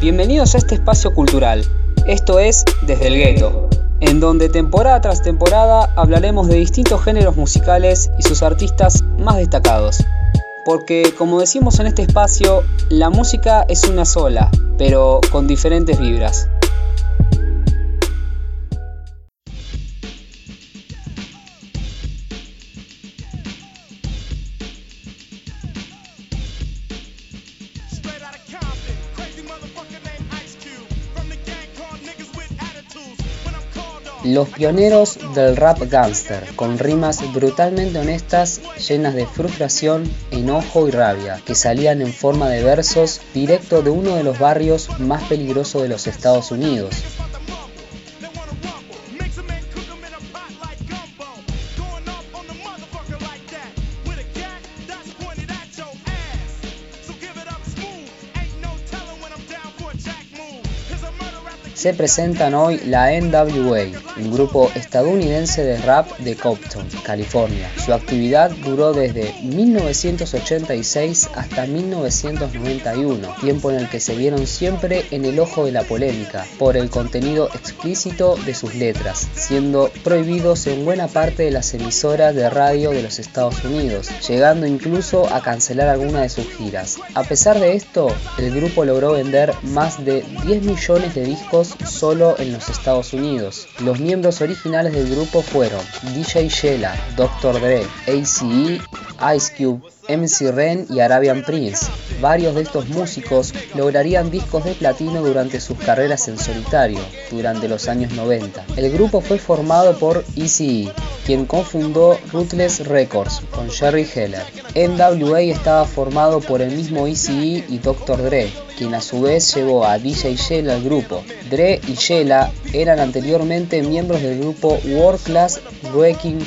Bienvenidos a este espacio cultural. Esto es Desde el Gueto, en donde temporada tras temporada hablaremos de distintos géneros musicales y sus artistas más destacados. Porque, como decimos en este espacio, la música es una sola, pero con diferentes vibras. Los pioneros del rap gangster, con rimas brutalmente honestas, llenas de frustración, enojo y rabia, que salían en forma de versos directo de uno de los barrios más peligrosos de los Estados Unidos, se presentan hoy la NWA, un grupo estadounidense de rap de Compton, California. Su actividad duró desde 1986 hasta 1991, tiempo en el que se vieron siempre en el ojo de la polémica por el contenido explícito de sus letras, siendo prohibidos en buena parte de las emisoras de radio de los Estados Unidos, llegando incluso a cancelar algunas de sus giras. A pesar de esto, el grupo logró vender más de 10 millones de discos solo en los Estados Unidos. Los miembros originales del grupo fueron DJ Shella, Dr. Dre, ACE, Ice Cube, MC Ren y Arabian Prince. Varios de estos músicos lograrían discos de platino durante sus carreras en solitario, durante los años 90. El grupo fue formado por ECE, quien cofundó Ruthless Records con Jerry Heller. NWA estaba formado por el mismo ECE y Dr. Dre, quien a su vez llevó a DJ Shella al grupo. Dre y Shella eran anteriormente miembros del grupo World Class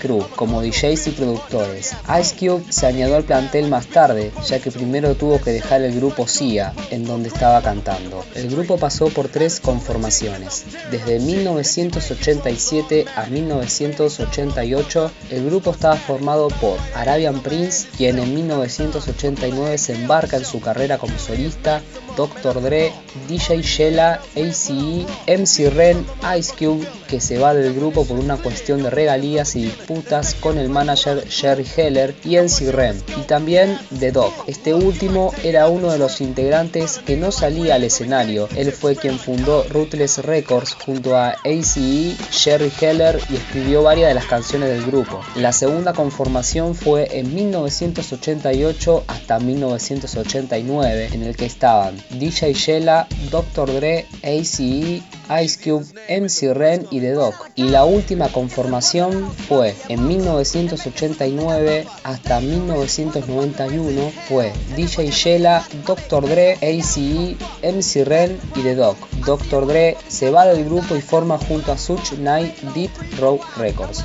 Crew como DJs y productores. Ice Cube se añadió al plantel más tarde, ya que primero tuvo que dejar el grupo SIA, en donde estaba cantando. El grupo pasó por tres conformaciones. Desde 1987 a 1988, el grupo estaba formado por Arabian Prince, quien en 1989 se embarca en su carrera como solista, Dr. Dre, DJ Shella, ACE, MC Ren, Ice Cube, que se va del grupo por una cuestión de regalías y disputas con el manager Jerry Heller y MC Ren, y también The Doc. Este último era uno de los integrantes que no salía al escenario. Él fue quien fundó Ruthless Records junto a ACE, Jerry Heller y escribió varias de las canciones del grupo. La segunda conformación fue en 1988 hasta 1989, en el que estaban DJ Shella, Dr. Dre, ACE, Ice Cube, MC Ren y The Doc. Y la última conformación fue en 1989 hasta 1991 fue DJ Shella, Dr. Dre, ACE, MC Ren y The Doc. Dr. Dre se va del grupo y forma junto a Such Night Deep Row Records.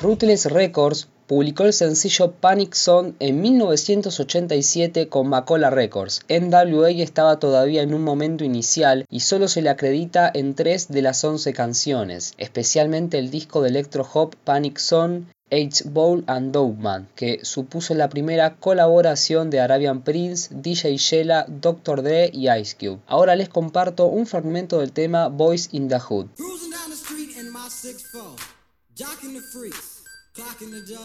Ruthless Records publicó el sencillo Panic Zone en 1987 con Macola Records. NWA estaba todavía en un momento inicial y solo se le acredita en tres de las 11 canciones, especialmente el disco de electro hop Panic Zone H. Bowl and Dogman, que supuso la primera colaboración de Arabian Prince, DJ Shella, Dr. Dre y Ice Cube. Ahora les comparto un fragmento del tema Boys in the Hood. Clocking the jaw.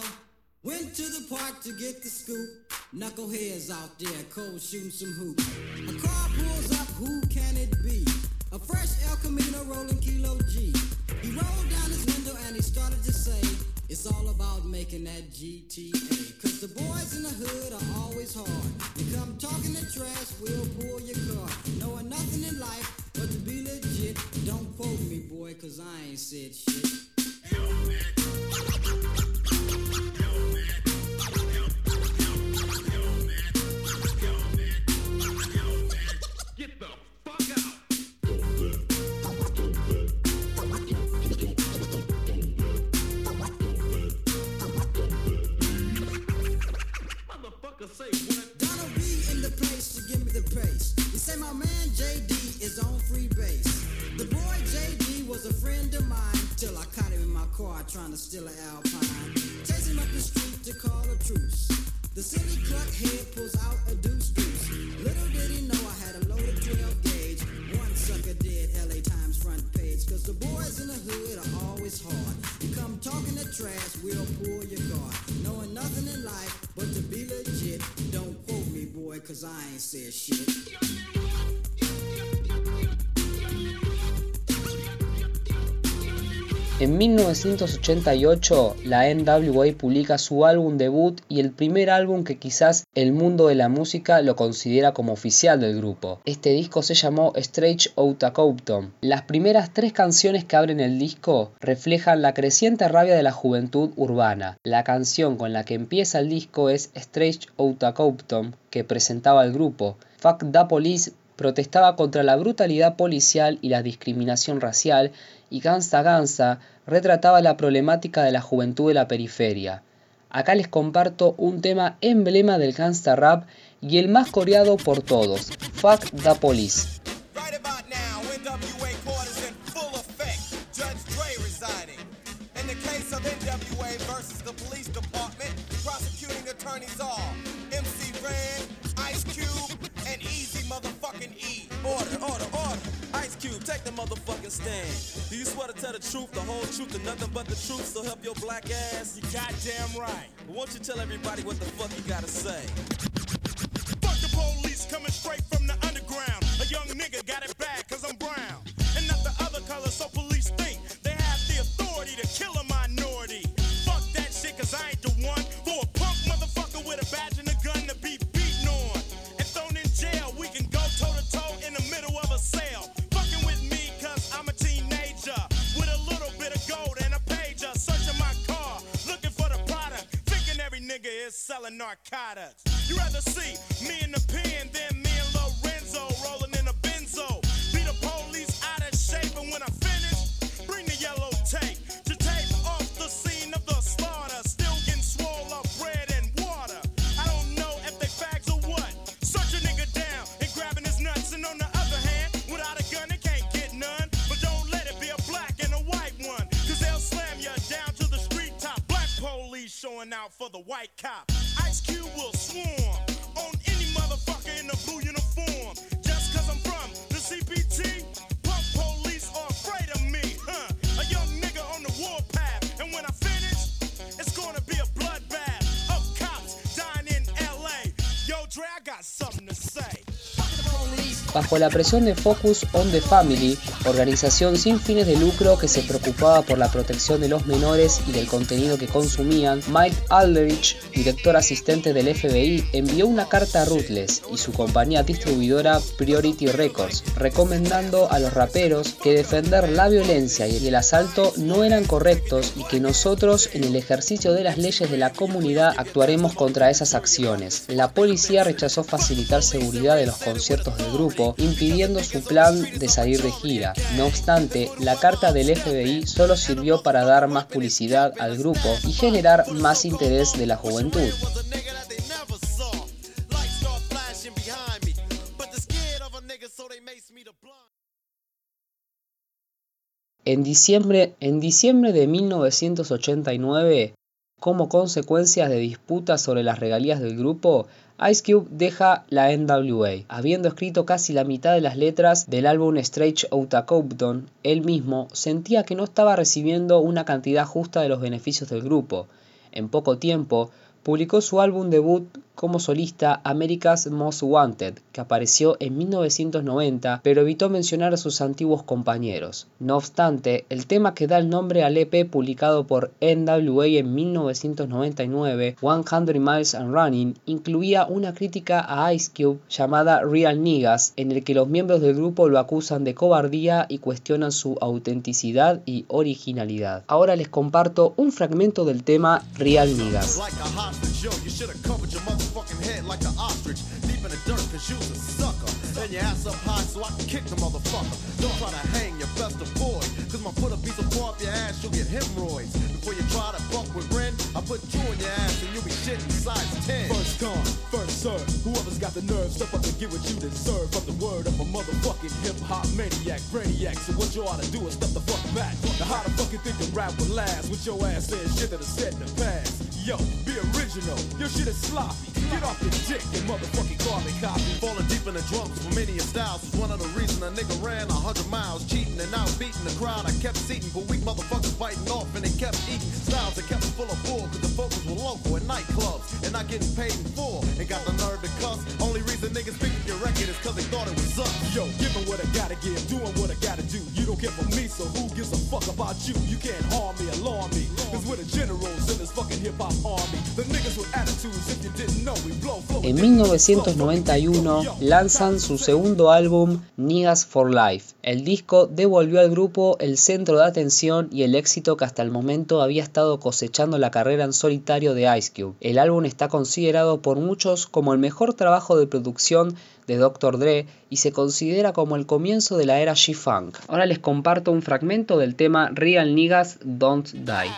Went to the park to get the scoop. Knuckleheads out there, cold shooting some hoops. A car pulls up, who can it be? A fresh El Camino rolling Kilo G. He rolled down his window and he started to say, It's all about making that GTA. Cause the boys in the hood are always hard. You come talking the trash, we'll pull your said shit. En 1988, la NWA publica su álbum debut y el primer álbum que quizás el mundo de la música lo considera como oficial del grupo. Este disco se llamó Strange Outta Compton. Las primeras tres canciones que abren el disco reflejan la creciente rabia de la juventud urbana. La canción con la que empieza el disco es Strange Outta Compton, que presentaba el grupo. Fuck the Police protestaba contra la brutalidad policial y la discriminación racial y Gansa Gansa retrataba la problemática de la juventud de la periferia. Acá les comparto un tema emblema del gangsta rap y el más coreado por todos, Fuck the Police. Swear to tell the truth, the whole truth, and nothing but the truth, so help your black ass? You goddamn right. But won't you tell everybody what the fuck you gotta say? Fuck the police coming straight from the underground. A young nigga got it bad cause I'm brown. And not the other color, so police think they have the authority to kill a minority. Fuck that shit cause I ain't the one selling narcotics. You rather see me in the pen than me and Lorenzo rolling in a benzo. Be the police out of shape, and when I finish, bring the yellow tape to tape off the scene of the slaughter. Still getting swole up bread and water. I don't know if they fags or what. Search a nigga down and grabbing his nuts, and on the other hand, without a gun, they can't get none. But don't let it be a black and a white one, cause they'll slam you down to the street top. Black police showing out for the white cop. Something to say. Bajo la presión de Focus on the Family, organización sin fines de lucro que se preocupaba por la protección de los menores y del contenido que consumían, Mike Aldrich, director asistente del FBI, envió una carta a Ruthless y su compañía distribuidora Priority Records, recomendando a los raperos que defender la violencia y el asalto no eran correctos y que nosotros en el ejercicio de las leyes de la comunidad actuaremos contra esas acciones. La policía rechazó facilitar seguridad de los conciertos del grupo, impidiendo su plan de salir de gira. No obstante, la carta del FBI solo sirvió para dar más publicidad al grupo y generar más interés de la juventud. En diciembre, en diciembre de 1989, como consecuencia de disputas sobre las regalías del grupo, Ice Cube deja la NWA. Habiendo escrito casi la mitad de las letras del álbum Strange Outta Compton, él mismo sentía que no estaba recibiendo una cantidad justa de los beneficios del grupo. En poco tiempo, publicó su álbum debut como solista America's Most Wanted, que apareció en 1990, pero evitó mencionar a sus antiguos compañeros. No obstante, el tema que da el nombre al EP publicado por NWA en 1999, 100 Miles and Running, incluía una crítica a Ice Cube llamada Real Niggas, en el que los miembros del grupo lo acusan de cobardía y cuestionan su autenticidad y originalidad. Ahora les comparto un fragmento del tema Real Niggas. Yo, you should have covered your motherfucking head like an ostrich. Deep in the dirt, cause you's a sucker. And your ass up high so I can kick the motherfucker. Don't try to hang, you best avoid. Cause my put a piece of paw up your ass, you'll get hemorrhoids. Before you try to fuck with Ren, I put two in your ass and you'll be shitting size 10. First come, first serve. Whoever's got the nerve, step up and get what you deserve. From the word of a motherfucking hip hop maniac, brainiac. So what you ought to do is step the fuck back. Now how the fuck you think the rap would last? With your ass saying shit that'll set in the past. Yo, be original. Your shit is sloppy. Get off your dick and motherfucking carbon copy. Falling deep in the drums for many styles was one of the reasons a nigga ran a hundred miles, cheating and out beating the crowd. I kept seating, but weak motherfuckers biting off and they kept eating. Styles that kept full of bull, cause the focus were local and nightclubs and not getting paid in full. And got the nerve to cuss. Only reason niggas picked your record is cause they thought it was up. Yo, giving what I gotta give, doing what I gotta do. You don't care for me, so who gives a fuck about you? You can't harm me, alarm me. Cause the. The with attitudes, if En 1991 lanzan su segundo álbum Niggas for Life. El disco devolvió al grupo el centro de atención y el éxito que hasta el momento había estado cosechando la carrera en solitario de Ice Cube. El álbum está considerado por muchos como el mejor trabajo de producción de Dr. Dre y se considera como el comienzo de la era G-Funk. Ahora les comparto un fragmento del tema Real Niggas Don't Die.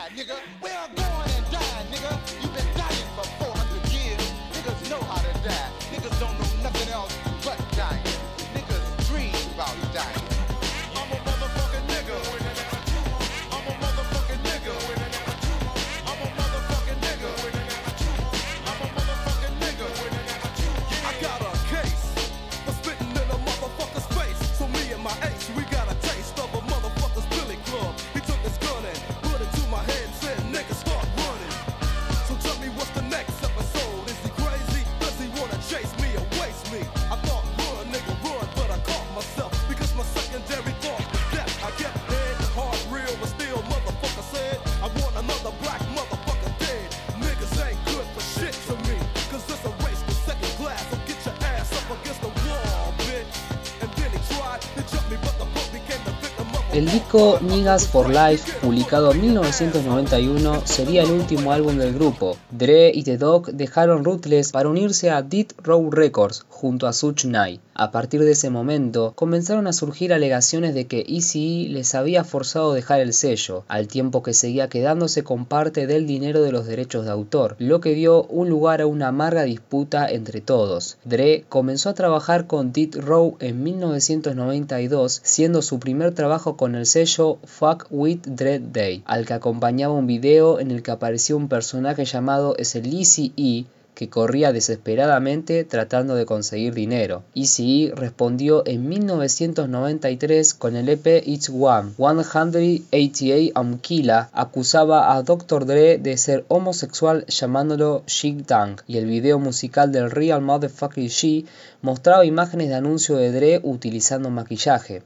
El disco Niggas for Life, publicado en 1991, sería el último álbum del grupo. Dre y The Dog dejaron Ruthless para unirse a Dead Row Records junto a Such Knight. A partir de ese momento, comenzaron a surgir alegaciones de que ECE les había forzado a dejar el sello, al tiempo que seguía quedándose con parte del dinero de los derechos de autor, lo que dio un lugar a una amarga disputa entre todos. Dre comenzó a trabajar con Dead Row en 1992, siendo su primer trabajo con el sello Fuck With Dread Day, al que acompañaba un video en el que apareció un personaje llamado Sleazy E que corría desesperadamente tratando de conseguir dinero. ECE respondió en 1993 con el EP It's One. 188 Amkila acusaba a Dr. Dre de ser homosexual llamándolo Shig Dang y el video musical del Real Motherfucking G mostraba imágenes de anuncio de Dre utilizando maquillaje.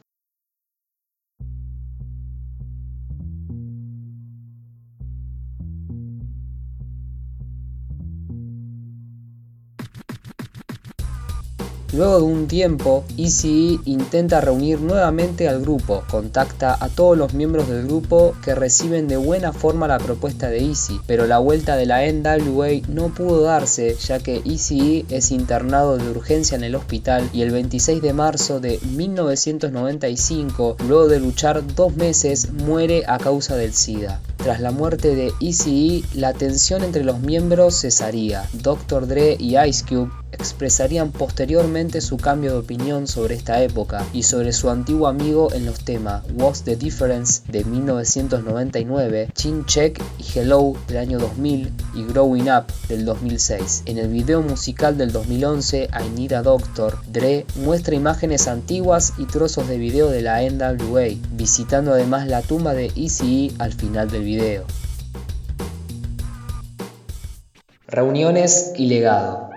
Luego de un tiempo, ECE intenta reunir nuevamente al grupo, contacta a todos los miembros del grupo que reciben de buena forma la propuesta de Easy, pero la vuelta de la NWA no pudo darse ya que ECE es internado de urgencia en el hospital y el 26 de marzo de 1995, luego de luchar dos meses, muere a causa del SIDA. Tras la muerte de ECE, la tensión entre los miembros cesaría. Dr. Dre y Ice Cube expresarían posteriormente su cambio de opinión sobre esta época y sobre su antiguo amigo en los temas What's the Difference de 1999, Chin Check y Hello del año 2000 y Growing Up del 2006. En el video musical del 2011, I Need a Doctor, Dre muestra imágenes antiguas y trozos de video de la NWA, visitando además la tumba de ECE al final del video. Reuniones y legado.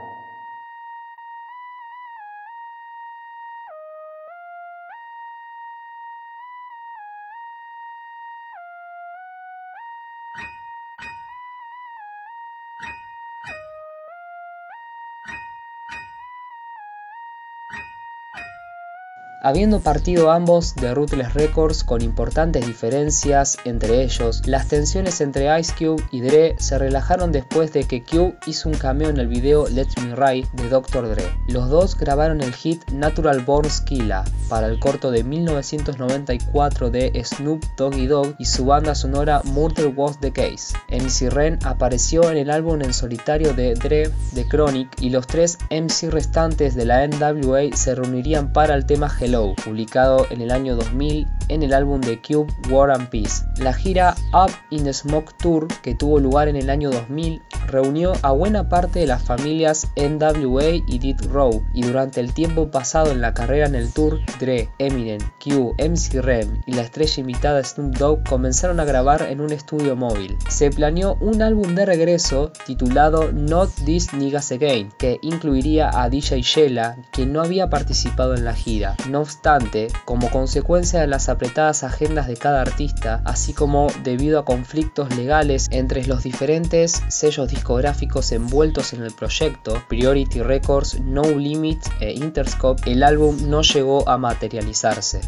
Habiendo partido ambos de Ruthless Records con importantes diferencias entre ellos, las tensiones entre Ice Cube y Dre se relajaron después de que Cube hizo un cameo en el video Let Me Ride de Dr. Dre. Los dos grabaron el hit Natural Born Skilla para el corto de 1994 de Snoop Doggy Dogg y su banda sonora Murder Was the Case. MC Ren apareció en el álbum en solitario de Dre, The Chronic, y los tres MC restantes de la NWA se reunirían para el tema publicado en el año 2000 en el álbum de Cube War and Peace. La gira Up in the Smoke Tour, que tuvo lugar en el año 2000, reunió a buena parte de las familias NWA y Death Row, y durante el tiempo pasado en la carrera en el tour, Dre, Eminem, Q, MC Rem y la estrella invitada Snoop Dogg comenzaron a grabar en un estudio móvil. Se planeó un álbum de regreso titulado Not This Niggas Again, que incluiría a DJ Shella, quien no había participado en la gira. Obstante, como consecuencia de las apretadas agendas de cada artista, así como debido a conflictos legales entre los diferentes sellos discográficos envueltos en el proyecto, Priority Records, No Limit e Interscope, el álbum no llegó a materializarse.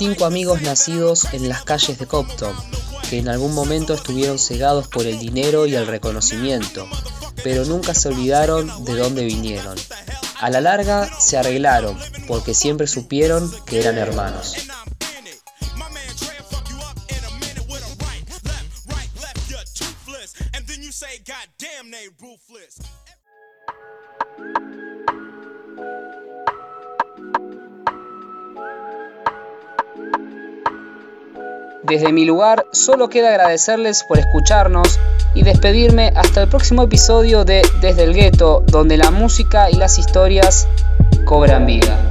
Cinco amigos nacidos en las calles de Compton, que en algún momento estuvieron cegados por el dinero y el reconocimiento, pero nunca se olvidaron de dónde vinieron. A la larga se arreglaron, porque siempre supieron que eran hermanos. Desde mi lugar, solo queda agradecerles por escucharnos y despedirme hasta el próximo episodio de Desde el Gueto, donde la música y las historias cobran vida.